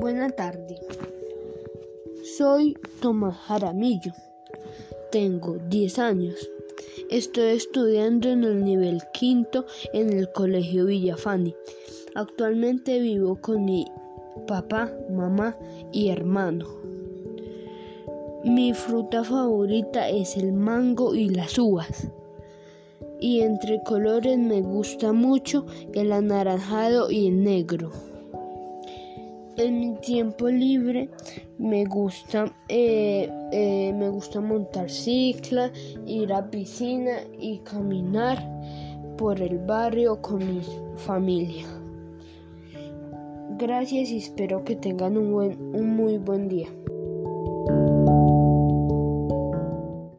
Buena tarde. Soy Tomás Jaramillo. Tengo 10 años. Estoy estudiando en el nivel quinto en el Colegio Villafani. Actualmente vivo con mi papá, mamá y hermano. Mi fruta favorita es el mango y las uvas. Y entre colores me gusta mucho el anaranjado y el negro. En mi tiempo libre me gusta, eh, eh, me gusta montar cicla, ir a piscina y caminar por el barrio con mi familia. Gracias y espero que tengan un, buen, un muy buen día.